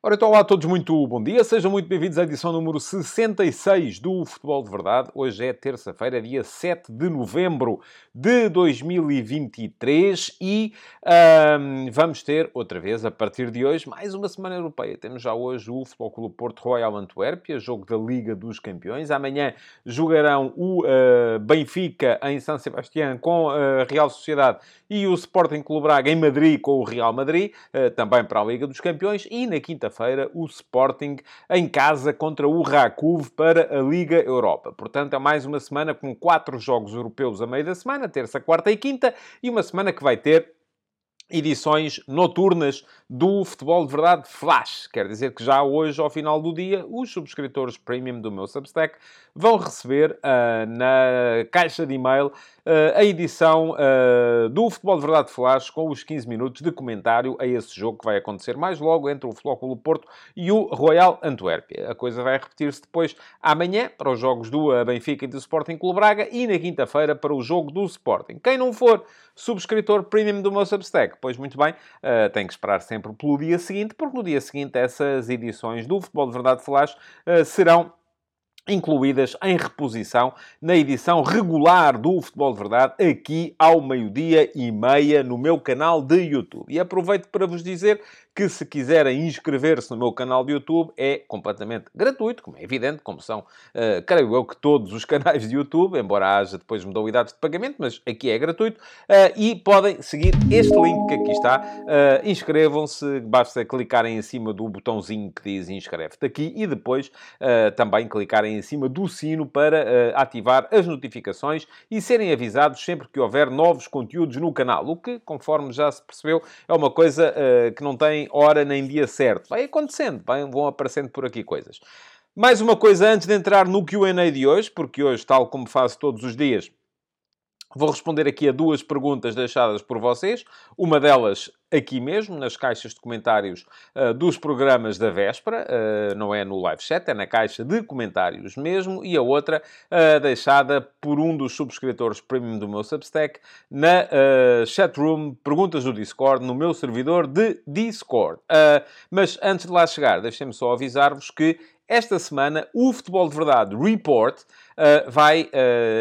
Ora, então, olá a todos, muito bom dia. Sejam muito bem-vindos à edição número 66 do Futebol de Verdade. Hoje é terça-feira, dia 7 de novembro de 2023 e um, vamos ter, outra vez, a partir de hoje, mais uma semana europeia. Temos já hoje o Futebol Clube Porto Royal Antuérpia, jogo da Liga dos Campeões. Amanhã jogarão o uh, Benfica em São Sebastião com a Real Sociedade e o Sporting Clube Braga em Madrid com o Real Madrid, uh, também para a Liga dos Campeões. E na quinta-feira o Sporting em casa contra o Rakov para a Liga Europa. Portanto, é mais uma semana com quatro jogos europeus a meio da semana, terça, quarta e quinta, e uma semana que vai ter edições noturnas do Futebol de Verdade Flash. Quer dizer que já hoje, ao final do dia, os subscritores premium do meu Substack vão receber uh, na caixa de e-mail uh, a edição uh, do Futebol de Verdade Flash com os 15 minutos de comentário a esse jogo que vai acontecer mais logo entre o Clube Porto e o Royal Antuérpia. A coisa vai repetir-se depois amanhã para os jogos do Benfica e do Sporting Clube Braga e na quinta-feira para o jogo do Sporting. Quem não for subscritor premium do meu Substack, pois muito bem, tem que esperar sempre pelo dia seguinte, porque no dia seguinte essas edições do Futebol de Verdade Flash serão incluídas em reposição na edição regular do Futebol de Verdade, aqui ao meio-dia e meia no meu canal de YouTube. E aproveito para vos dizer que se quiserem inscrever-se no meu canal de YouTube é completamente gratuito, como é evidente, como são, uh, creio eu, que todos os canais de YouTube, embora haja depois modalidades de pagamento, mas aqui é gratuito, uh, e podem seguir este link que aqui está. Uh, Inscrevam-se, basta clicarem em cima do botãozinho que diz inscreve-te aqui e depois também clicarem em cima do sino para ativar as notificações e serem avisados sempre que houver novos conteúdos no canal, o que, conforme já se percebeu, é uma coisa que não tem hora nem dia certo. Vai acontecendo, vão aparecendo por aqui coisas. Mais uma coisa antes de entrar no Q&A de hoje, porque hoje, tal como faço todos os dias, Vou responder aqui a duas perguntas deixadas por vocês. Uma delas aqui mesmo, nas caixas de comentários uh, dos programas da véspera. Uh, não é no live chat, é na caixa de comentários mesmo. E a outra uh, deixada por um dos subscritores premium do meu Substack na chatroom Perguntas do Discord, no meu servidor de Discord. mas antes de lá chegar, deixem-me só avisar-vos que esta semana o Futebol de Verdade Report uh, vai uh,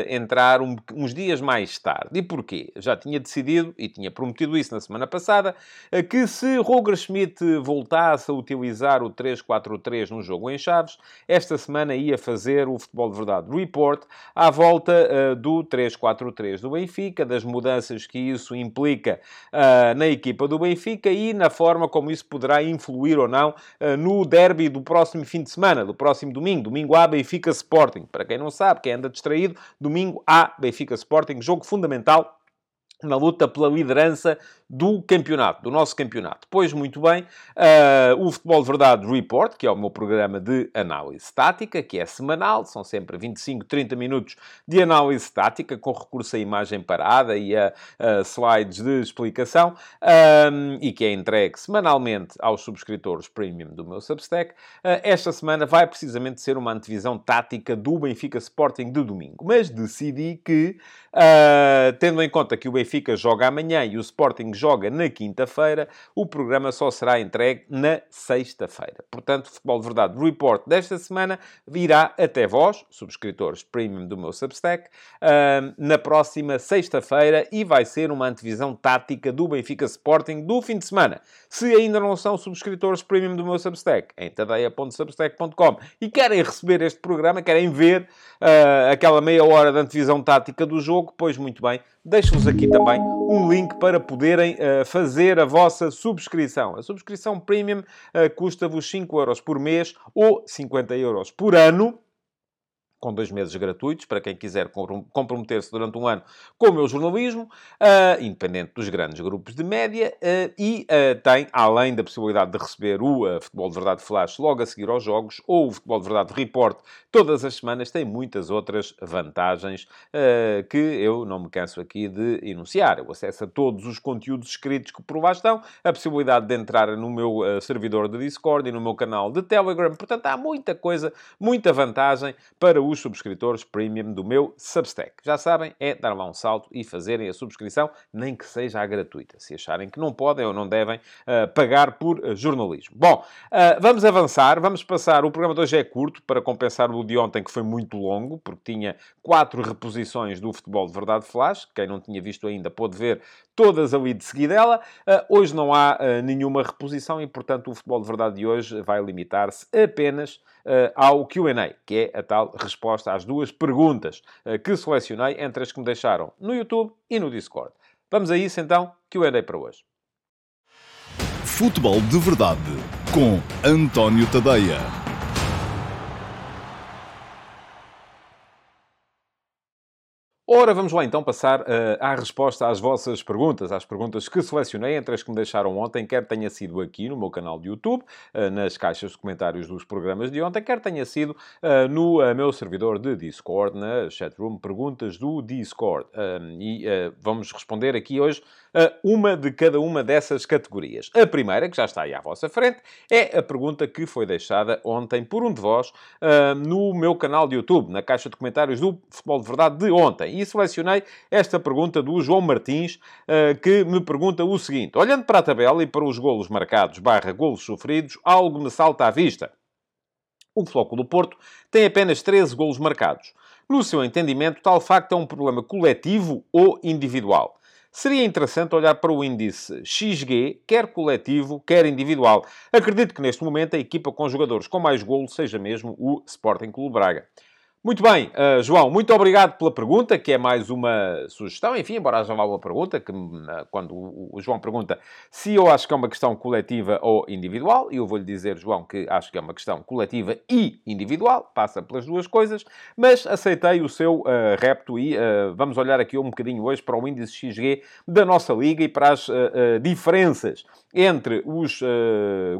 entrar um, uns dias mais tarde. E porquê? Já tinha decidido, e tinha prometido isso na semana passada, uh, que se Roger Schmidt voltasse a utilizar o 3-4-3 no jogo em Chaves, esta semana ia fazer o Futebol de Verdade Report à volta do 3-4-3 do Benfica, das mudanças que isso implica na equipa do Benfica e na forma como isso poderá influir ou não no derby do próximo fim de semana, do próximo domingo. Domingo A, Benfica Sporting. Para quem não sabe, sabe, quem anda distraído, domingo há Benfica Sporting, jogo fundamental na luta pela liderança do campeonato, do nosso campeonato. Pois, muito bem, uh, o Futebol de Verdade Report, que é o meu programa de análise tática, que é semanal, são sempre 25, 30 minutos de análise tática, com recurso à imagem parada e a, a slides de explicação, um, e que é entregue semanalmente aos subscritores premium do meu Substack. Uh, esta semana vai precisamente ser uma antevisão tática do Benfica Sporting de domingo, mas decidi que, uh, tendo em conta que o Benfica joga amanhã e o Sporting joga na quinta-feira, o programa só será entregue na sexta-feira. Portanto, o Futebol de Verdade Report desta semana virá até vós, subscritores premium do meu Substack, na próxima sexta-feira e vai ser uma antevisão tática do Benfica Sporting do fim de semana. Se ainda não são subscritores premium do meu Substack, em tadeia.substack.com e querem receber este programa, querem ver uh, aquela meia hora de antevisão tática do jogo, pois muito bem, deixo-vos aqui também um link para poderem uh, fazer a vossa subscrição. A subscrição premium uh, custa-vos 5 euros por mês ou 50 euros por ano com dois meses gratuitos, para quem quiser comprometer-se durante um ano com o meu jornalismo, uh, independente dos grandes grupos de média, uh, e uh, tem, além da possibilidade de receber o Futebol de Verdade Flash logo a seguir aos jogos, ou o Futebol de Verdade Report todas as semanas, tem muitas outras vantagens que eu não me canso aqui de enunciar. Eu acesso a todos os conteúdos escritos que por lá estão, a possibilidade de entrar no meu servidor de Discord e no meu canal de Telegram, portanto há muita coisa, muita vantagem para os subscritores premium do meu Substack. Já sabem, é dar lá um salto e fazerem a subscrição, nem que seja gratuita, se acharem que não podem ou não devem uh, pagar por uh, jornalismo. Bom, uh, vamos avançar, vamos passar. O programa de hoje é curto, para compensar o de ontem, que foi muito longo, porque tinha quatro reposições do Futebol de Verdade Flash. Quem não tinha visto ainda pôde ver todas ali de seguidela. hoje não há nenhuma reposição e, portanto, o Futebol de Verdade de hoje vai limitar-se apenas ao Q&A, que é a tal resposta às duas perguntas que selecionei entre as que me deixaram no YouTube e no Discord. Vamos a isso então, Q&A para hoje. Futebol de Verdade com António Tadeia. Ora, vamos lá então passar uh, à resposta às vossas perguntas, às perguntas que selecionei, entre as que me deixaram ontem, quer tenha sido aqui no meu canal de YouTube, uh, nas caixas de comentários dos programas de ontem, quer tenha sido uh, no meu servidor de Discord, na chatroom Perguntas do Discord. e vamos responder aqui hoje uma de cada uma dessas categorias. A primeira, que já está aí à vossa frente, é a pergunta que foi deixada ontem por um de vós no meu canal de YouTube, na caixa de comentários do Futebol de Verdade de ontem e selecionei esta pergunta do João Martins, eh, que me pergunta o seguinte: olhando para a tabela e para os golos marcados barra golos sofridos, algo me salta à vista. O Flóculo Porto tem apenas 13 golos marcados. No seu entendimento, tal facto é um problema coletivo ou individual? Seria interessante olhar para o índice XG, quer coletivo, quer individual. Acredito que neste momento a equipa com jogadores com mais golos seja mesmo o Sporting Clube Braga. Muito bem, uh, João, muito obrigado pela pergunta, que é mais uma sugestão. Enfim, embora haja uma pergunta, que uh, quando o, o, João pergunta se eu acho que é uma questão coletiva ou individual, e eu vou-lhe dizer, João, que acho que é uma questão coletiva e individual, passa pelas duas coisas, mas aceitei o seu uh, repto e vamos olhar aqui um bocadinho hoje para o índice XG da nossa liga e para as diferenças entre os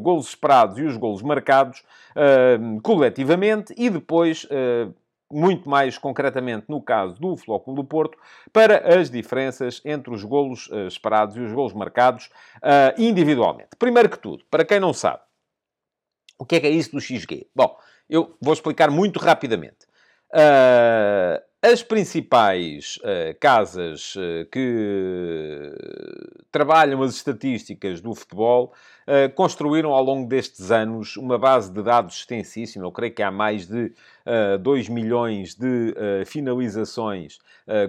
golos esperados e os golos marcados coletivamente e depois muito mais concretamente no caso do Flóculo do Porto, para as diferenças entre os golos uh, esperados e os golos marcados uh, individualmente. Primeiro que tudo, para quem não sabe, o que é que é isso do XG? Bom, eu vou explicar muito rapidamente. Uh, as principais uh, casas uh, que trabalham as estatísticas do futebol uh, construíram ao longo destes anos uma base de dados extensíssima. Eu creio que há mais de uh, 2 milhões de finalizações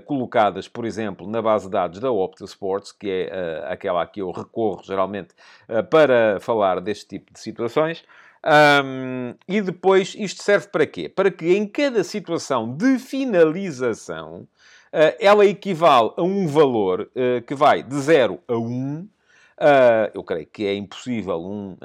colocadas, por exemplo, na base de dados da Opta Sports, que é aquela a que eu recorro geralmente para falar deste tipo de situações. Um, e depois, isto serve para quê? Para que em cada situação de finalização, uh, ela equivale a um valor uh, que vai de 0 a 1. Um, uh, eu creio que é impossível um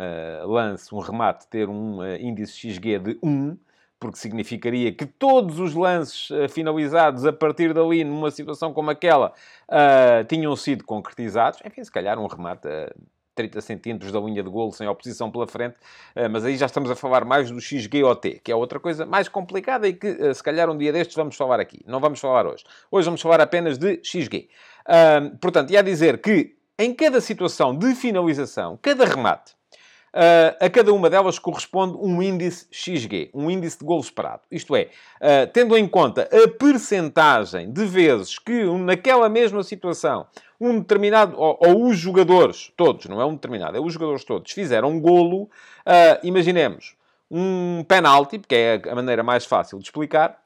lance, um remate, ter um índice XG de 1 porque significaria que todos os lances uh, finalizados a partir dali, numa situação como aquela, uh, tinham sido concretizados. Enfim, se calhar um remate uh, 30 centímetros da linha de golo sem oposição pela frente, eh, mas aí já estamos a falar mais do XGOT, que é outra coisa mais complicada e que eh, se calhar um dia destes vamos falar aqui. Não vamos falar hoje. Hoje vamos falar apenas de XG. portanto, ia dizer que em cada situação de finalização, cada remate, Uh, a cada uma delas corresponde um índice XG, um índice de golo esperado. Isto é, uh, tendo em conta a percentagem de vezes que naquela mesma situação um determinado, ou, ou, os jogadores todos, não é um determinado, é os jogadores todos, fizeram um golo, uh, imaginemos, um penalti, porque é a maneira mais fácil de explicar,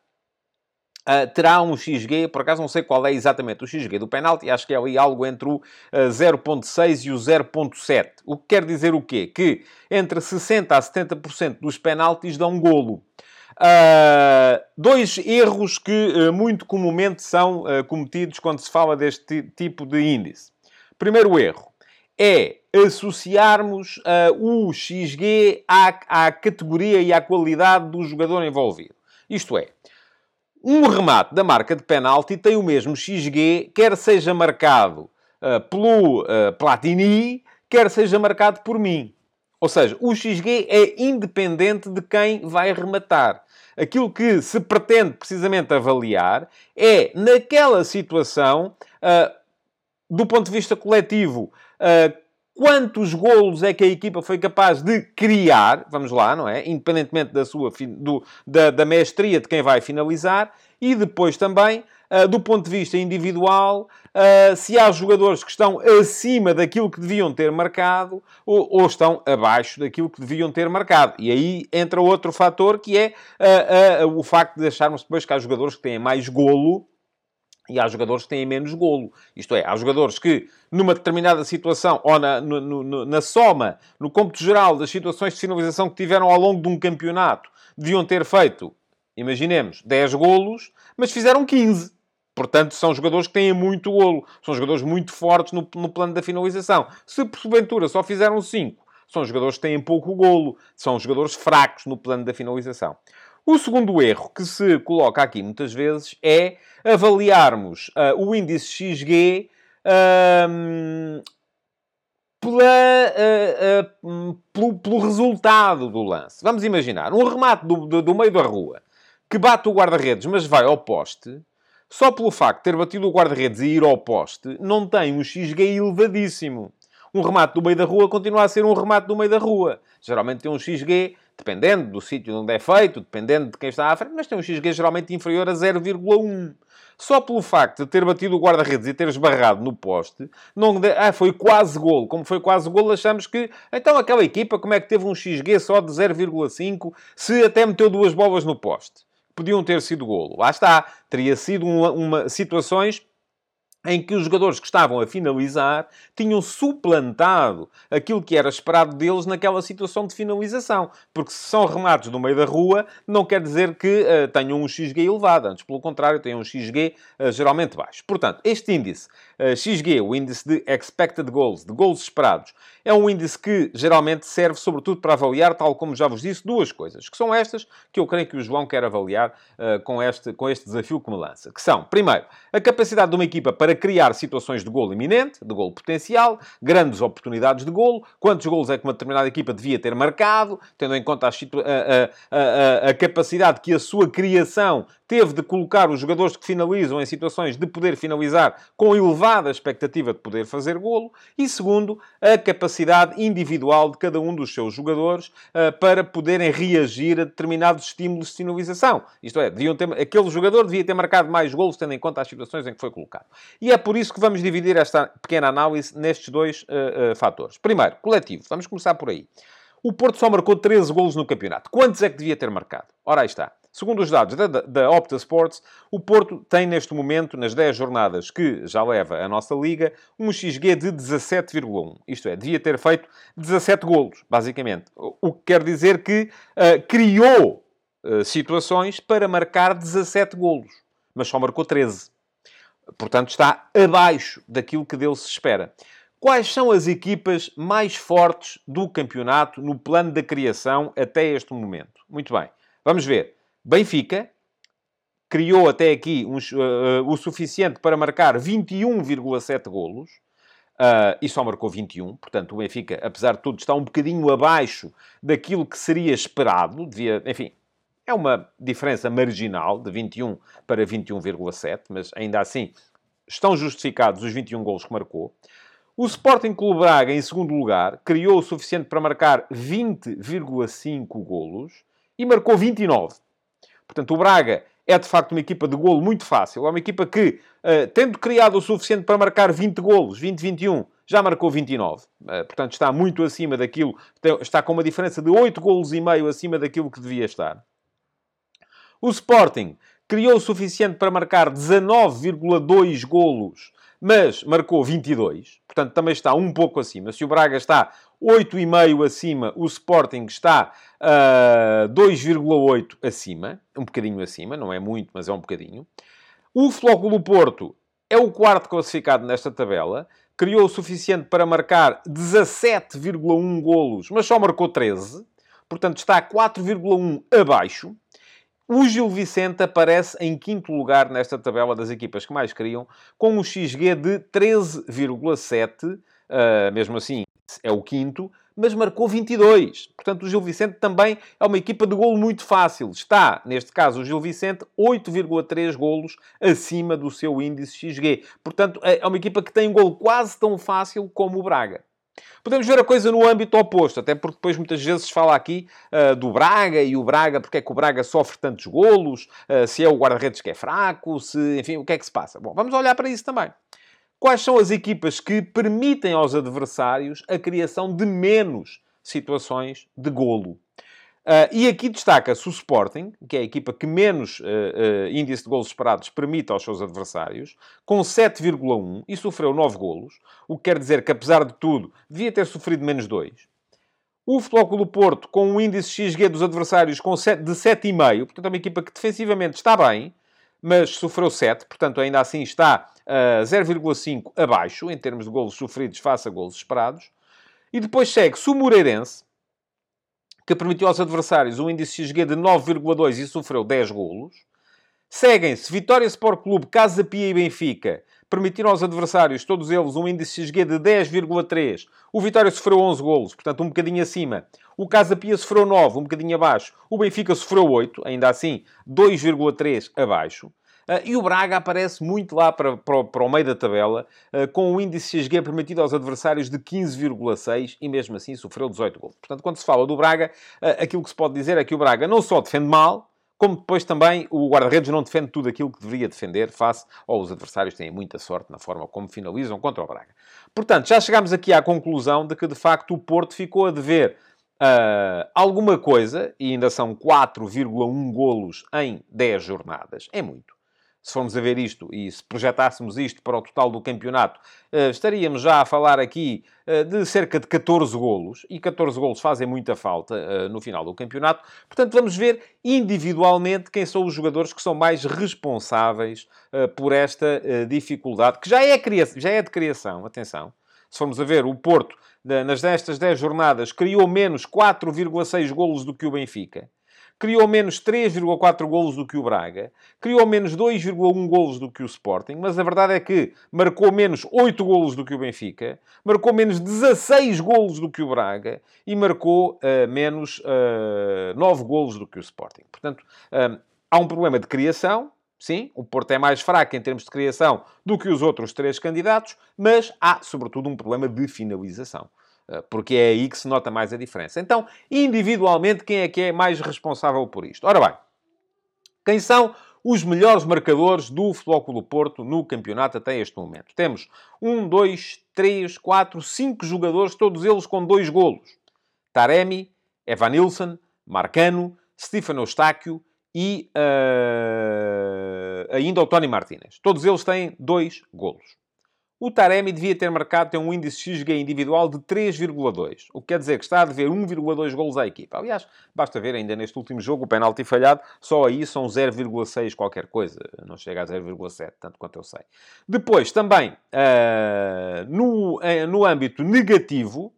Uh, terá um XG, por acaso não sei qual é exatamente o XG do penalti, acho que é ali algo entre o uh, ah, 0.6 e o 0.7. O que quer dizer o quê? Que entre 60% a 70% dos penaltis dão golo. Uh, dois erros que muito comumente são cometidos quando se fala deste tipo de índice. Primeiro erro é associarmos o XG à, à categoria e à qualidade do jogador envolvido. Isto é, um remate da marca de penalti tem o mesmo XG, quer seja marcado uh, pelo uh, Platini, quer seja marcado por mim. Ou seja, o XG é independente de quem vai rematar. Aquilo que se pretende precisamente avaliar é, naquela situação, uh, do ponto de vista coletivo, quantos golos é que a equipa foi capaz de criar, vamos lá, não é? Independentemente da sua do, da, da mestria de quem vai finalizar, e depois também, uh, do ponto de vista individual, uh, se há jogadores que estão acima daquilo que deviam ter marcado ou, ou, estão abaixo daquilo que deviam ter marcado. E aí entra outro fator que é uh, o facto de acharmos depois que há jogadores que têm mais golo e há jogadores que têm menos golo. Isto é, há jogadores que, numa determinada situação, ou na, no, no, na soma, no cômputo geral das situações de finalização que tiveram ao longo de um campeonato, deviam ter feito, imaginemos, 10 golos, mas fizeram 15. Portanto, são jogadores que têm muito golo. São jogadores muito fortes no, no plano da finalização. Se, porventura, só fizeram 5, são jogadores que têm pouco golo. São jogadores fracos no plano da finalização. O segundo erro que se coloca aqui muitas vezes é avaliarmos uh, o índice XG uh, pela, uh, pelo, pelo, resultado do lance. Vamos imaginar um remate do, do, do meio da rua que bate o guarda-redes, mas vai ao poste. Só pelo facto de ter batido o guarda-redes e ir ao poste, não tem um XG elevadíssimo. Um remate do meio da rua continua a ser um remate do meio da rua. Geralmente tem um XG dependendo do sítio onde é feito, dependendo de quem está à frente, mas tem um XG geralmente inferior a 0,1. Só pelo facto de ter batido o guarda-redes e ter esbarrado no poste, não de... ah, foi quase gol. Como foi quase gol, achamos que então aquela equipa, como é que teve um XG só de 0,5 se até meteu duas bolas no poste? Podiam ter sido golo. Lá está. Teria sido uma, uma situações em que os jogadores que estavam a finalizar tinham suplantado aquilo que era esperado deles naquela situação de finalização. Porque se são remates no meio da rua, não quer dizer que uh, tenham um XG elevado. Antes, pelo contrário, têm um XG uh, geralmente baixo. Portanto, este índice uh, XG, o índice de Expected Goals, de gols esperados, é um índice que geralmente serve sobretudo para avaliar, tal como já vos disse, duas coisas, que são estas que eu creio que o João quer avaliar com, este, com este desafio que me lança. Que são, primeiro, a capacidade de uma equipa para criar situações de golo iminente, de golo potencial, grandes oportunidades de golo, quantos golos é que uma determinada equipa devia ter marcado, tendo em conta a, a, a, a capacidade que a sua criação teve de colocar os jogadores que finalizam em situações de poder finalizar com elevada expectativa de poder fazer golo, e segundo, a capacidade individual de cada um dos seus jogadores uh, para poderem reagir a determinados estímulos de finalização. Isto é, deviam ter, aquele jogador devia ter marcado mais golos tendo em conta as situações em que foi colocado. E é por isso que vamos dividir esta pequena análise nestes dois uh, uh, fatores. Primeiro, coletivo. Vamos começar por aí. O Porto só marcou 13 golos no campeonato. Quantos é que devia ter marcado? Ora, aí está. Segundo os dados da, da Opta Sports, o Porto tem neste momento, nas 10 jornadas que já leva a nossa liga, um XG de 17,1. Isto é, devia ter feito 17 golos, basicamente. O que quer dizer que uh, criou uh, situações para marcar 17 golos, mas só marcou 13. Portanto, está abaixo daquilo que dele se espera. Quais são as equipas mais fortes do campeonato no plano da criação até este momento? Muito bem, vamos ver. Benfica criou até aqui um, uh, o suficiente para marcar 21,7 golos. Uh, e só marcou 21, portanto o Benfica, apesar de tudo, está um bocadinho abaixo daquilo que seria esperado, devia, enfim, é uma diferença marginal de 21 para 21,7, mas ainda assim estão justificados os 21 golos que marcou. O Sporting Clube Braga, em segundo lugar, criou o suficiente para marcar 20,5 golos e marcou 29. Portanto, o Braga é de facto uma equipa de golo muito fácil. É uma equipa que, uh, tendo criado o suficiente para marcar 20 golos, 20-21, já marcou 29. Uh, eh, portanto, está muito acima daquilo, está com uma diferença de 8 golos e meio acima daquilo que devia estar. O Sporting criou o suficiente para marcar 19,2 golos, mas marcou 22. Portanto, também está um pouco acima. Se o Braga está 8,5 acima, o Sporting está uh, ah, 2,8 acima. Um bocadinho acima, não é muito, mas é um bocadinho. O Flóculo Porto é o quarto classificado nesta tabela. Criou o suficiente para marcar 17,1 golos, mas só marcou 13. Portanto, está 4,1 abaixo. O Gil Vicente aparece em quinto lugar nesta tabela das equipas que mais criam, com um XG de 13,7. Uh, ah, mesmo assim, é o quinto, mas marcou 22. Portanto, o Gil Vicente também é uma equipa de golo muito fácil. Está, neste caso, o Gil Vicente 8,3 golos acima do seu índice XG. Portanto, é, é uma equipa que tem um golo quase tão fácil como o Braga. Podemos ver a coisa no âmbito oposto, até porque depois muitas vezes fala aqui uh, do Braga e o Braga, porque é que o Braga sofre tantos golos, uh, se é o guarda-redes que é fraco, se, enfim, o que é que se passa? Bom, vamos olhar para isso também. Quais são as equipas que permitem aos adversários a criação de menos situações de golo? Uh, e aqui destaca-se o Sporting, que é a equipa que menos uh, uh, índice de golos esperados permite aos seus adversários, com 7,1 e sofreu 9 golos, o que quer dizer que, apesar de tudo, devia ter sofrido menos 2. O Futebol do Porto, com um índice XG dos adversários com 7, de 7,5, portanto é uma equipa que defensivamente está bem, mas sofreu 7, portanto ainda assim está uh, 0,5 abaixo, em termos de golos sofridos face a golos esperados. E depois segue-se o Moreirense, que permitiu aos adversários um índice XG de 9,2 e sofreu 10 golos. Seguem-se Vitória Sport Clube, Casa Pia e Benfica. Permitiram aos adversários, todos eles, um índice XG de 10,3. O Vitória sofreu 11 golos, portanto um bocadinho acima. O Casa Pia sofreu 9, um bocadinho abaixo. O Benfica sofreu 8, ainda assim 2,3 abaixo. Uh, e o Braga aparece muito lá para, para, para o meio da tabela, uh, com um índice XG permitido aos adversários de 15,6 e mesmo assim sofreu 18 gols. Portanto, quando se fala do Braga, uh, aquilo que se pode dizer é que o Braga não só defende mal, como depois também o guarda-redes não defende tudo aquilo que deveria defender face aos adversários têm muita sorte na forma como finalizam contra o Braga. Portanto, já chegamos aqui à conclusão de que, de facto, o Porto ficou a dever uh, alguma coisa, e ainda são 4,1 golos em 10 jornadas. É muito se formos a ver isto e se projetássemos isto para o total do campeonato, eh, estaríamos já a falar aqui eh, de cerca de 14 golos, e 14 golos fazem muita falta eh, no final do campeonato. Portanto, vamos ver individualmente quem são os jogadores que são mais responsáveis por esta dificuldade, que já é, já é de criação, atenção. Se formos a ver, o Porto, nas destas 10 jornadas, criou menos 4,6 golos do que o Benfica criou menos 3,4 golos do que o Braga, criou menos 2,1 golos do que o Sporting, mas a verdade é que marcou menos 8 golos do que o Benfica, marcou menos 16 golos do que o Braga e marcou uh, menos uh, eh, 9 golos do que o Sporting. Portanto, uh, há um problema de criação, Sim, o Porto é mais fraco em termos de criação do que os outros três candidatos, mas há, sobretudo, um problema de finalização. Eh, porque é aí que se nota mais a diferença. Então, individualmente, quem é que é mais responsável por isto? Ora bem, quem são os melhores marcadores do Futebol Clube do Porto no campeonato até este momento? Temos um, dois, três, quatro, cinco jogadores, todos eles com dois golos. Taremi, Evanilson, Marcano, Stefano Eustáquio e uh, ainda o Tony Martínez. Todos eles têm dois golos. O Taremi devia ter marcado ter um índice XG individual de 3,2, o que quer dizer que está a dever 1,2 golos à equipa. Aliás, basta ver ainda neste último jogo o penalti falhado, só aí são 0,6 qualquer coisa, não chega a 0,7, tanto quanto eu sei. Depois, também, uh, no, uh, no âmbito negativo,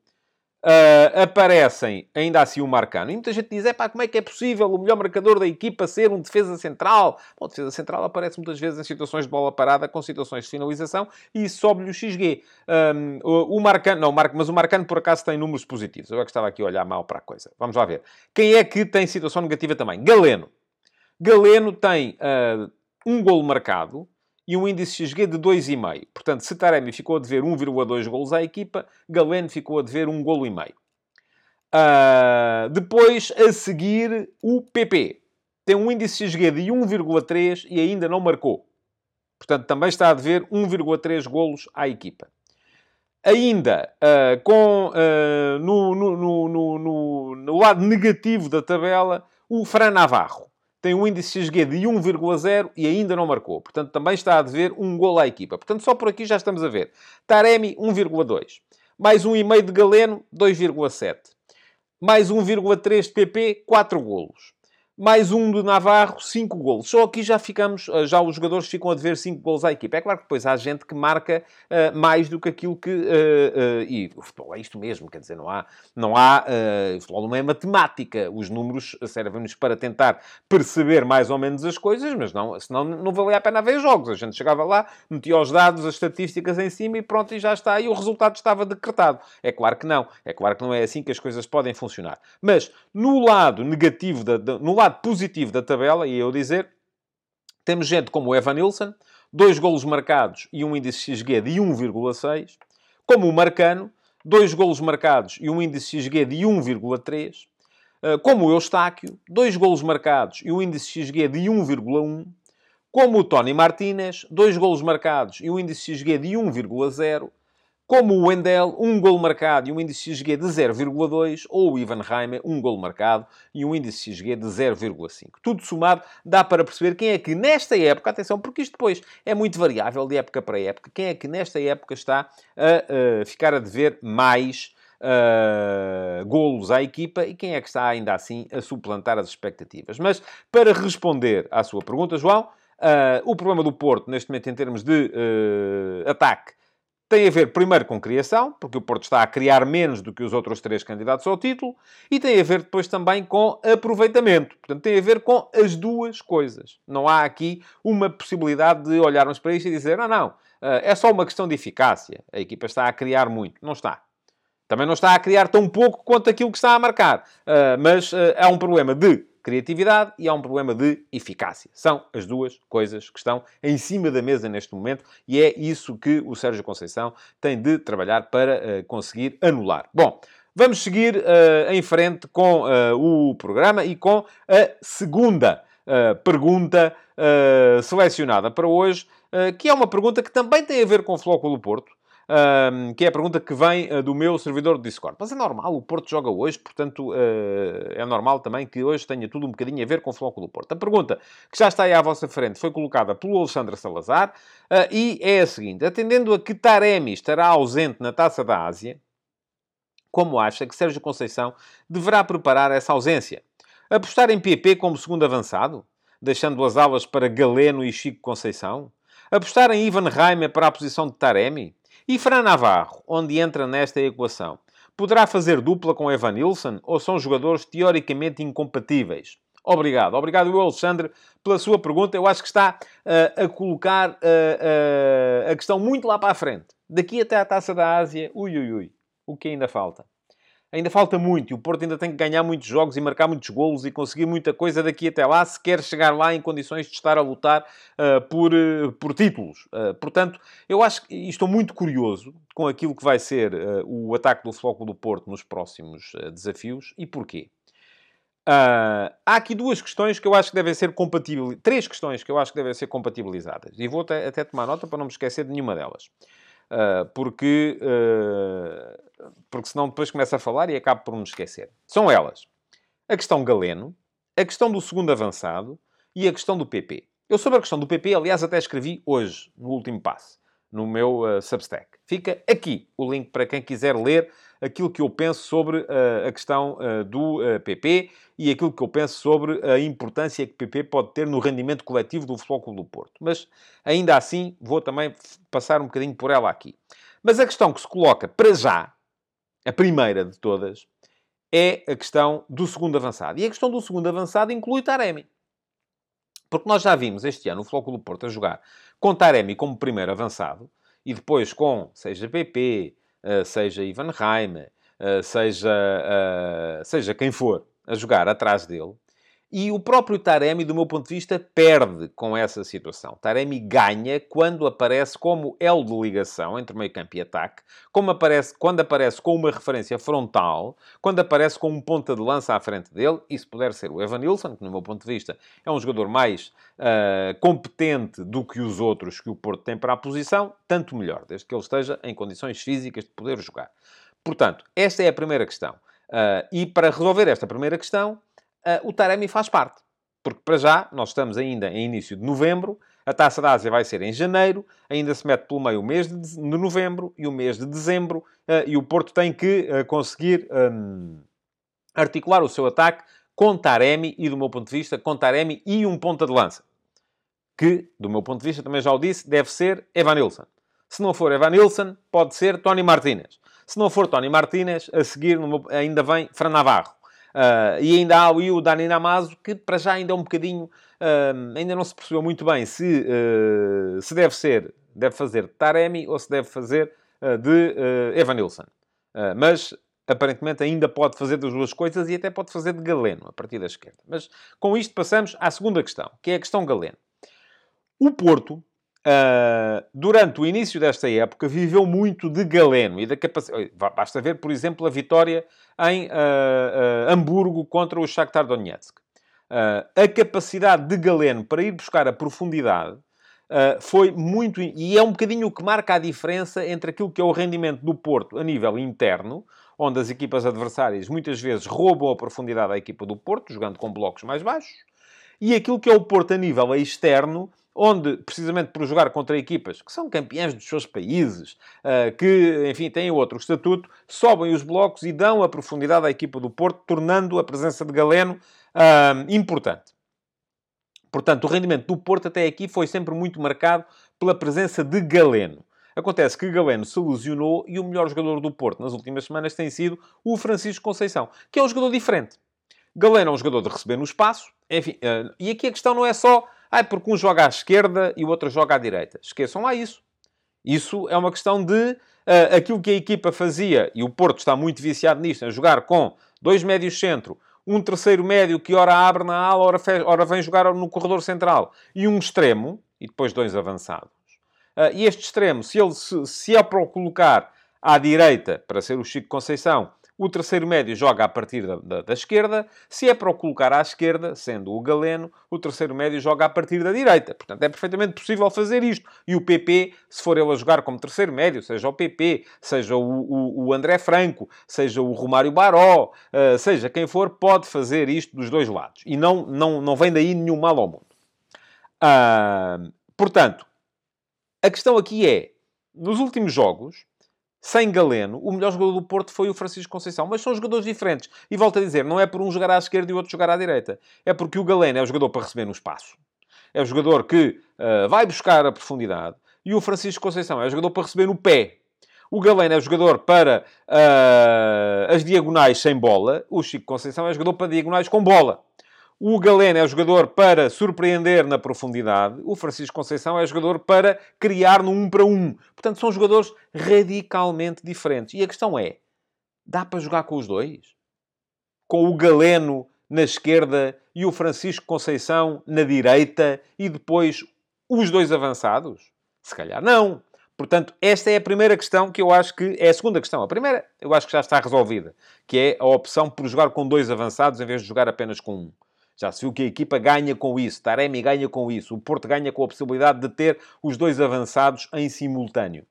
Uh, aparecem ainda assim o Marcano. E muita gente diz, é pá, como é que é possível o melhor marcador da equipa ser um defesa central? Bom, defesa central aparece muitas vezes em situações de bola parada, com situações de finalização, e sobe-lhe o XG. Um, o, o Marcano, não, mas o Marcano por acaso tem números positivos. Eu é que estava aqui a olhar mal para a coisa. Vamos lá ver. Quem é que tem situação negativa também? Galeno. Galeno tem uh, um golo marcado, e um índice XG de 2,5. Portanto, se Taremi ficou a dever 1,2 golos à equipa, Galeno ficou a dever 1 golo e meio. Uh, depois, a seguir, o PP. Tem um índice XG de 1,3 e ainda não marcou. Portanto, também está a dever 1,3 golos à equipa. Ainda, uh, com, uh, no, no, no, no, lado negativo da tabela, o Fran Navarro tem um índice XG de 1,0 e ainda não marcou. Portanto, também está a dever um gol à equipa. Portanto, só por aqui já estamos a ver. Taremi, 1,2. Mais 1,5 de Galeno, 2,7. Mais 1,3 de PP, 4 golos mais um do Navarro, 5 golos. Só aqui já ficamos, eh, já os jogadores ficam a dever 5 golos à equipa. É claro que depois há gente que marca uh, mais do que aquilo que... Uh, uh, e o futebol é isto mesmo, quer dizer, não há... Não há o futebol não é matemática. Os números servem-nos para tentar perceber mais ou menos as coisas, mas não, senão não valia a pena ver jogos. A gente chegava lá, metia os dados, as estatísticas em cima e pronto, e já está. E o resultado estava decretado. É claro que não. É claro que não é assim que as coisas podem funcionar. Mas, no lado negativo, da, no lado lado positivo da tabela, e eu dizer, temos gente como o Evan Nilsson, dois golos marcados e um índice XG de 1,6, como o Marcano, dois golos marcados e um índice XG de 1,3. Uh, como o Eustáquio, dois golos marcados e um índice XG de 1,1. Como o Tony Martinez, dois golos marcados e um índice XG de 1,0 como o Wendell, um gol marcado e um índice XG de 0,2, ou o Ivan Reimer, um gol marcado e um índice XG de 0,5. Tudo somado dá para perceber quem é que nesta época, atenção, porque isto depois é muito variável de época para época, quem é que nesta época está a, a ficar a dever mais uh, golos à equipa e quem é que está ainda assim a suplantar as expectativas. Mas para responder à sua pergunta, João, uh, o problema do Porto neste momento em termos de uh, ataque tem a ver, primeiro, com criação, porque o Porto está a criar menos do que os outros três candidatos ao título, e tem a ver depois também com aproveitamento. Portanto, tem a ver com as duas coisas. Não há aqui uma possibilidade de olharmos para isto e dizer, não, não, eh, é só uma questão de eficácia. A equipa está a criar muito. Não está. Também não está a criar tão pouco quanto aquilo que está a marcar. Eh, mas há um problema de criatividade e há um problema de eficácia. São as duas coisas que estão em cima da mesa neste momento e é isso que o Sérgio Conceição tem de trabalhar para uh, conseguir anular. Bom, vamos seguir uh, em frente com uh, o programa e com a segunda pergunta selecionada para hoje, que é uma pergunta que também tem a ver com o Flóculo Porto um, que é a pergunta que vem uh, do meu servidor do Discord. Mas é normal, o Porto joga hoje, portanto, uh, é normal também que hoje tenha tudo um bocadinho a ver com o Flóculo do Porto. A pergunta que já está aí à vossa frente foi colocada pelo Alexandre Salazar uh, e é a seguinte: atendendo a que Taremi estará ausente na taça da Ásia, como acha que Sérgio Conceição deverá preparar essa ausência? Apostar em PP como segundo avançado? Deixando as aulas para Galeno e Chico Conceição? Apostar em Ivan Reimer para a posição de Taremi? E Fran Navarro, onde entra nesta equação? Poderá fazer dupla com Evan Nilsson ou são jogadores teoricamente incompatíveis? Obrigado. Obrigado, Alexandre, pela sua pergunta. Eu acho que está uh, a colocar uh, uh, a questão muito lá para a frente. Daqui até à Taça da Ásia, ui, ui, ui. O que ainda falta? Ainda falta muito e o Porto ainda tem que ganhar muitos jogos e marcar muitos golos e conseguir muita coisa daqui até lá, se quer chegar lá em condições de estar a lutar uh, por, uh, por títulos. Uh, portanto, eu acho que estou muito curioso com aquilo que vai ser o ataque do Floco do Porto nos próximos desafios e porquê. há aqui duas questões que eu acho que devem ser compatibilizadas. Três questões que eu acho que devem ser compatibilizadas. E vou até, até tomar nota para não me esquecer de nenhuma delas. Uh, porque, uh, porque senão depois começa a falar e acabo por me esquecer. São elas. A questão Galeno, a questão do segundo avançado e a questão do PP. Eu sobre a questão do PP, aliás, até escrevi hoje, no último passo no meu uh, Substack. Fica aqui o link para quem quiser ler aquilo que eu penso sobre uh, a questão uh, do PP e aquilo que eu penso sobre a importância que o PP pode ter no rendimento coletivo do Futebol do Porto. Mas, ainda assim, vou também passar um bocadinho por ela aqui. Mas a questão que se coloca para já, a primeira de todas, é a questão do segundo avançado. E a questão do segundo avançado inclui Taremi. Porque nós já vimos este ano o Flóculo Porto a jogar com Taremi como primeiro avançado e depois com, seja PP, eh, seja Ivan Reimer, eh, seja, eh, seja quem for, a jogar atrás dele, e o próprio Taremi, do meu ponto de vista, perde com essa situação. Taremi ganha quando aparece como elo de ligação entre meio campo e ataque, como aparece, quando aparece com uma referência frontal, quando aparece com um ponta de lança à frente dele, e se puder ser o Evan Nilsson, que, no meu ponto de vista, é um jogador mais uh, competente do que os outros que o Porto tem para a posição, tanto melhor, desde que ele esteja em condições físicas de poder jogar. Portanto, esta é a primeira questão. Uh, e para resolver esta primeira questão, uh, o Taremi faz parte. Porque, para já, nós estamos ainda em início de novembro, a Taça da Ásia vai ser em janeiro, ainda se mete pelo meio o mês de, novembro e o mês de dezembro, uh, e o Porto tem que uh, conseguir um, articular o seu ataque com Taremi e, do meu ponto de vista, com Taremi e um ponta de lança. Que, do meu ponto de vista, também já o disse, deve ser Evan Nilsson. Se não for Evan Nilsson, pode ser Tony Martinez. Se não for Tony Martinez, a seguir meu, ainda vem Fran Navarro. Uh, e ainda há o Dani Namazo, que para já ainda é um bocadinho... Uh, ainda não se percebeu muito bem se, uh, se deve ser, deve fazer Taremi ou se deve fazer de Evan Nilsson. mas aparentemente ainda pode fazer das duas coisas e até pode fazer de Galeno, a partir da esquerda. Mas com isto passamos à segunda questão, que é a questão Galeno. O Porto uh, durante o início desta época, viveu muito de Galeno e da capacidade... Basta ver, por exemplo, a vitória em uh, uh, Hamburgo contra o Shakhtar Donetsk. a capacidade de Galeno para ir buscar a profundidade foi muito... E é um bocadinho o que marca a diferença entre aquilo que é o rendimento do Porto a nível interno, onde as equipas adversárias muitas vezes roubam a profundidade à equipa do Porto, jogando com blocos mais baixos, e aquilo que é o Porto a nível externo, onde, precisamente por jogar contra equipas que são campeãs dos seus países, uh, que, enfim, têm outro estatuto, sobem os blocos e dão a profundidade à equipa do Porto, tornando a presença de Galeno uh, importante. Portanto, o rendimento do Porto até aqui foi sempre muito marcado pela presença de Galeno. Acontece que Galeno se ilusionou e o melhor jogador do Porto nas últimas semanas tem sido o Francisco Conceição, que é um jogador diferente. Galeno é um jogador de receber no espaço, enfim, uh, e aqui a questão não é só, ah, porque um joga à esquerda e o outro joga à direita. Esqueçam lá isso. Isso é uma questão de uh, aquilo que a equipa fazia, e o Porto está muito viciado nisto, a jogar com dois médios centro, um terceiro médio que ora abre na ala, ora, ora vem jogar no corredor central, e um extremo, e depois dois avançados. Uh, e este extremo, se ele se, se é para o colocar à direita, para ser o Chico Conceição, o terceiro médio joga a partir da, da, da, esquerda. Se é para o colocar à esquerda, sendo o Galeno, o terceiro médio joga a partir da direita. Portanto, é perfeitamente possível fazer isto. E o PP, se for ele a jogar como terceiro médio, seja o PP, seja o, o, o André Franco, seja o Romário Baró, uh, seja quem for, pode fazer isto dos dois lados. E não, não, não vem daí nenhum mal ao mundo. Uh, portanto, a questão aqui é, nos últimos jogos, sem Galeno, o melhor jogador do Porto foi o Francisco Conceição. Mas são jogadores diferentes. E volto a dizer, não é por um jogar à esquerda e o outro jogar à direita. É porque o Galeno é o jogador para receber no espaço. É o jogador que uh, vai buscar a profundidade. E o Francisco Conceição é o jogador para receber no pé. O Galeno é o jogador para uh, as diagonais sem bola. O Chico Conceição é o jogador para diagonais com bola. O Galeno é jogador para surpreender na profundidade. O Francisco Conceição é jogador para criar no um para um. Portanto, são jogadores radicalmente diferentes. E a questão é: dá para jogar com os dois? Com o Galeno na esquerda e o Francisco Conceição na direita e depois os dois avançados? Se calhar não. Portanto, esta é a primeira questão que eu acho que é a segunda questão. A primeira, eu acho que já está resolvida, que é a opção por jogar com dois avançados em vez de jogar apenas com um. Já se viu que a equipa ganha com isso, Taremi ganha com isso, o Porto ganha com a possibilidade de ter os dois avançados em simultâneo.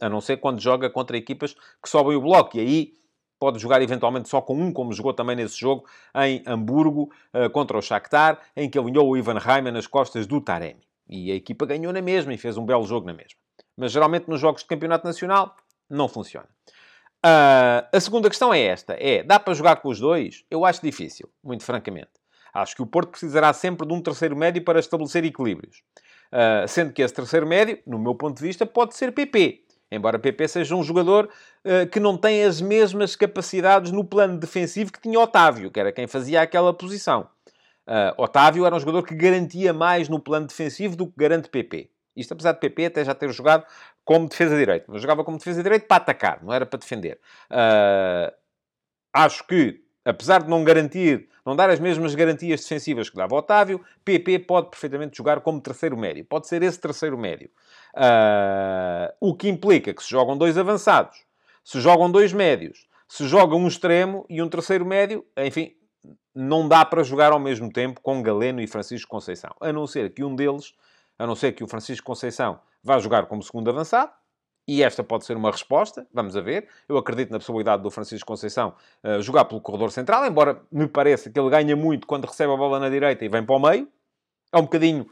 A não ser quando joga contra equipas que sobem o bloco, e aí pode jogar eventualmente só com um, como jogou também nesse jogo em Hamburgo eh, contra o Shakhtar, em que alinhou o Ivan Reimann nas costas do Taremi. E a equipa ganhou na mesma e fez um belo jogo na mesma. Mas geralmente nos jogos de campeonato nacional não funciona. Uh, a segunda questão é esta: é, dá para jogar com os dois? Eu acho difícil, muito francamente. Acho que o Porto precisará sempre de um terceiro médio para estabelecer equilíbrios. Uh, sendo que esse terceiro médio, no meu ponto de vista, pode ser PP. Embora PP seja um jogador uh, que não tem as mesmas capacidades no plano defensivo que tinha Otávio, que era quem fazia aquela posição. Otávio era um jogador que garantia mais no plano defensivo do que garante PP. Isto apesar de PP até já ter jogado como defesa direito. Mas jogava como defesa direito para atacar, não era para defender. Uh, acho que, apesar de não garantir, não dar as mesmas garantias defensivas que dava Otávio, PP pode perfeitamente jogar como terceiro médio. Pode ser esse terceiro médio. Uh, o que implica que se jogam dois avançados, se jogam dois médios, se joga um extremo e um terceiro médio, enfim, não dá para jogar ao mesmo tempo com Galeno e Francisco Conceição. A não ser que um deles a não ser que o Francisco Conceição vá jogar como segundo avançado, e esta pode ser uma resposta, vamos a ver. Eu acredito na possibilidade do Francisco Conceição uh, jogar pelo corredor central, embora me pareça que ele ganha muito quando recebe a bola na direita e vem para o meio. É um bocadinho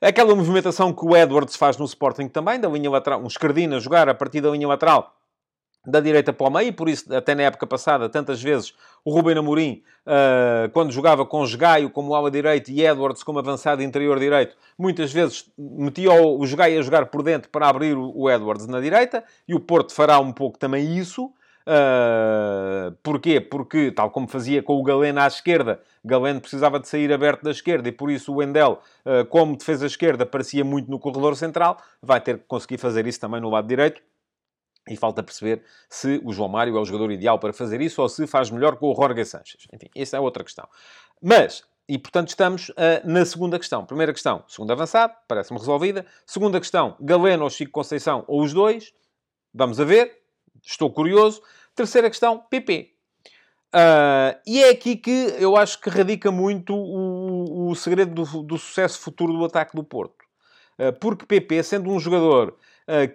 aquela movimentação que o Edwards faz no Sporting também, da linha lateral, um escardino a jogar a partir da linha lateral da direita para o meio, por isso, até na época passada, tantas vezes o Rubem Amorim, uh, quando jogava com Jogaio como ala direito e Edwards como avançado interior direito, muitas vezes metia o, o Jogaio a jogar por dentro para abrir o, o, Edwards na direita, e o Porto fará um pouco também isso. Uh, porquê? Porque, tal como fazia com o Galeno à esquerda, Galeno precisava de sair aberto da esquerda e por isso o Wendel, uh, como defesa esquerda, aparecia muito no corredor central, vai ter que conseguir fazer isso também no lado direito e falta perceber se o João Mário é o jogador ideal para fazer isso ou se faz melhor com o Jorge Sanches. Enfim, essa é outra questão. Mas, e, portanto, estamos uh, na segunda questão. Primeira questão, segundo avançado, parece-me resolvida. Segunda questão, Galeno ou Chico Conceição ou os dois. Vamos a ver. Estou curioso. Terceira questão, PP. Uh, e é aqui que eu acho que radica muito o, o segredo do, do, sucesso futuro do ataque do Porto. Uh, porque PP, sendo um jogador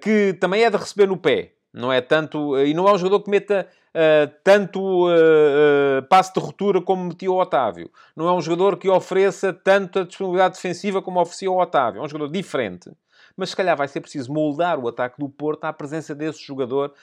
que também é de receber no pé, não é tanto... e não é um jogador que meta uh, tanto uh, uh, passe de ruptura como metia o Otávio. Não é um jogador que ofereça tanta disponibilidade defensiva como oferecia o Otávio. É um jogador diferente. Mas se calhar vai ser preciso moldar o ataque do Porto à presença desse jogador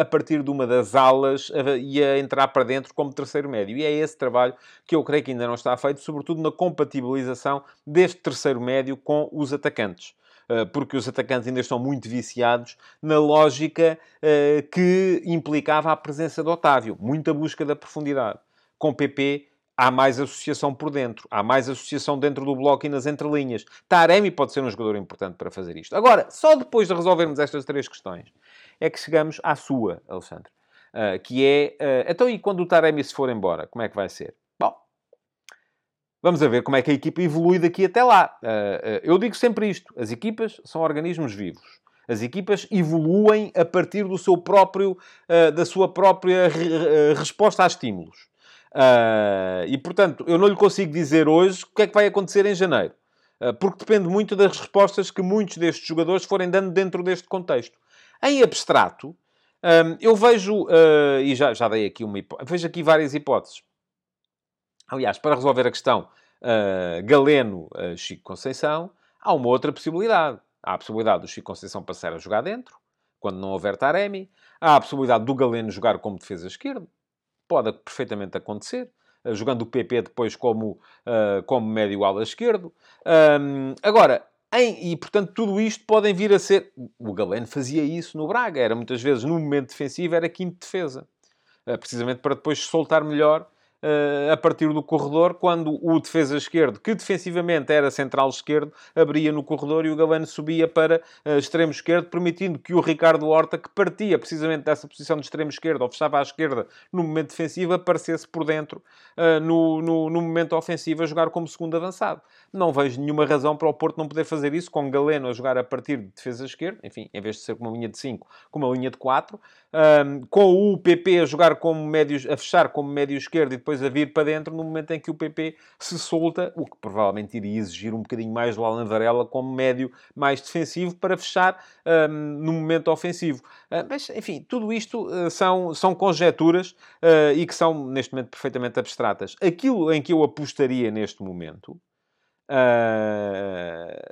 a partir de uma das alas e a entrar para dentro como terceiro médio. E é esse trabalho que eu creio que ainda não está feito, sobretudo na compatibilização deste terceiro médio com os atacantes. Eh, porque os atacantes ainda estão muito viciados na lógica eh, que implicava a presença de Otávio. Muita busca da profundidade. Com PP, há mais associação por dentro, há mais associação dentro do bloco e nas entrelinhas. Taremi pode ser um jogador importante para fazer isto. Agora, só depois de resolvermos estas três questões, é que chegamos à sua, Alexandre. Uh, que é, uh, então e quando o Taremi se for embora, como é que vai ser? Vamos a ver como é que a equipa evolui daqui até lá. Uh, uh, eu digo sempre isto: as equipas são organismos vivos. As equipas evoluem a partir do seu próprio, uh, da sua própria re resposta a estímulos. e, portanto, eu não lhe consigo dizer hoje o que é que vai acontecer em janeiro. porque depende muito das respostas que muitos destes jogadores forem dando dentro deste contexto. Em abstrato, eu vejo, e já, já dei aqui uma vejo aqui várias hipóteses. Aliás, para resolver a questão uh, Galeno-Chico uh, Conceição, há uma outra possibilidade. Há a possibilidade do Chico Conceição passar a jogar dentro, quando não houver Taremi. Há a possibilidade do Galeno jogar como defesa esquerda. Pode perfeitamente acontecer. Uh, jogando o PP depois como, uh, como médio ala esquerdo. Um, agora, em, e, portanto, tudo isto podem vir a ser... O Galeno fazia isso no Braga. Era, muitas vezes, no momento defensivo, era quinto defesa. Uh, precisamente para depois soltar melhor eh, a partir do corredor, quando o defesa esquerdo, que defensivamente era central esquerdo, abria no corredor e o Galeno subia para uh, extremo esquerdo, permitindo que o Ricardo Horta, que partia precisamente dessa posição de extremo esquerdo, ou fechava à esquerda no momento defensivo, aparecesse por dentro uh, no, no, no, momento ofensivo a jogar como segundo avançado. Não vejo nenhuma razão para o Porto não poder fazer isso, com Galeno a jogar a partir de defesa esquerda, enfim, em vez de ser com uma linha de 5, com uma linha de 4, um, com o PP a jogar como médios, a fechar como médio esquerdo e depois a vir para dentro no momento em que o PP se solta, o que provavelmente iria exigir um bocadinho mais do Alan Varela como médio mais defensivo para fechar um, no momento ofensivo. Uh, mas, enfim, tudo isto uh, são, são conjecturas uh, e que são, neste momento, perfeitamente abstratas. Aquilo em que eu apostaria neste momento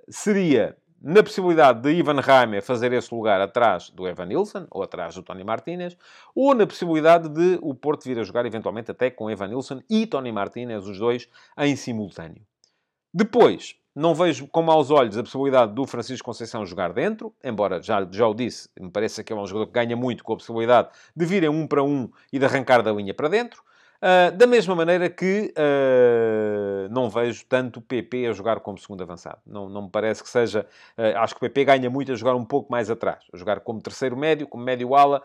seria na possibilidade de Ivan Reimer fazer esse lugar atrás do Evan Nilsson, ou atrás do Tony Martinez, ou na possibilidade de o Porto vir a jogar eventualmente até com Evan Nilsson e Tony Martinez, os dois, em simultâneo. Depois, não vejo com maus olhos a possibilidade do Francisco Conceição jogar dentro, embora já, já o disse, me parece que é um jogador que ganha muito com a possibilidade de virem um para um e de arrancar da linha para dentro. Uh, da mesma maneira que uh, não vejo tanto o PP a jogar como segundo avançado. Não, não me parece que seja. Uh, acho que o PP ganha muito a jogar um pouco mais atrás, a jogar como terceiro médio, como médio ala,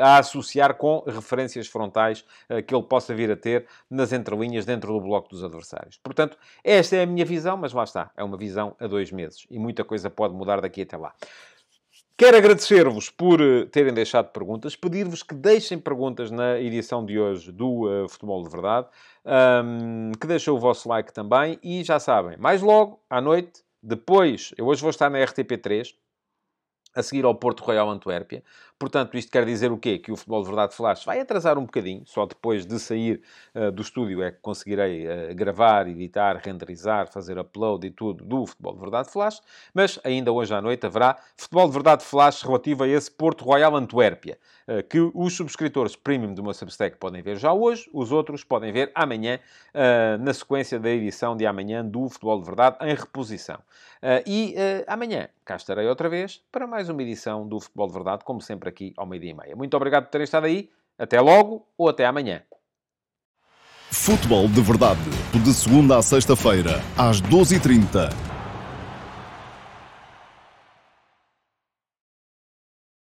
a associar com referências frontais que ele possa vir a ter nas entrelinhas dentro do bloco dos adversários. Portanto, esta é a minha visão, mas lá está. É uma visão a dois meses e muita coisa pode mudar daqui até lá. Quero agradecer-vos por eh, terem deixado perguntas, pedir-vos que deixem perguntas na edição de hoje do uh, Futebol de Verdade, um, que deixem o vosso like também e já sabem, mais logo, à noite, depois, eu hoje vou estar na RTP3, a seguir ao Porto Royal Antuérpia. Portanto, isto quer dizer o quê? Que o Futebol de Verdade Flash vai atrasar um bocadinho, só depois de sair uh, do estúdio é que conseguirei uh, gravar, editar, renderizar, fazer upload e tudo do Futebol de Verdade Flash, mas ainda hoje à noite haverá Futebol de Verdade Flash relativo a esse Porto Royal Antuérpia, uh, que os subscritores premium do meu Substack podem ver já hoje, os outros podem ver amanhã, na sequência da edição de amanhã do Futebol de Verdade em reposição. e amanhã cá estarei outra vez para mais uma edição do Futebol de Verdade, como sempre aqui ao meio-dia e meia. Muito obrigado por terem estado aí. Até logo ou até amanhã. Futebol de Verdade, de segunda a sexta-feira, às 12h30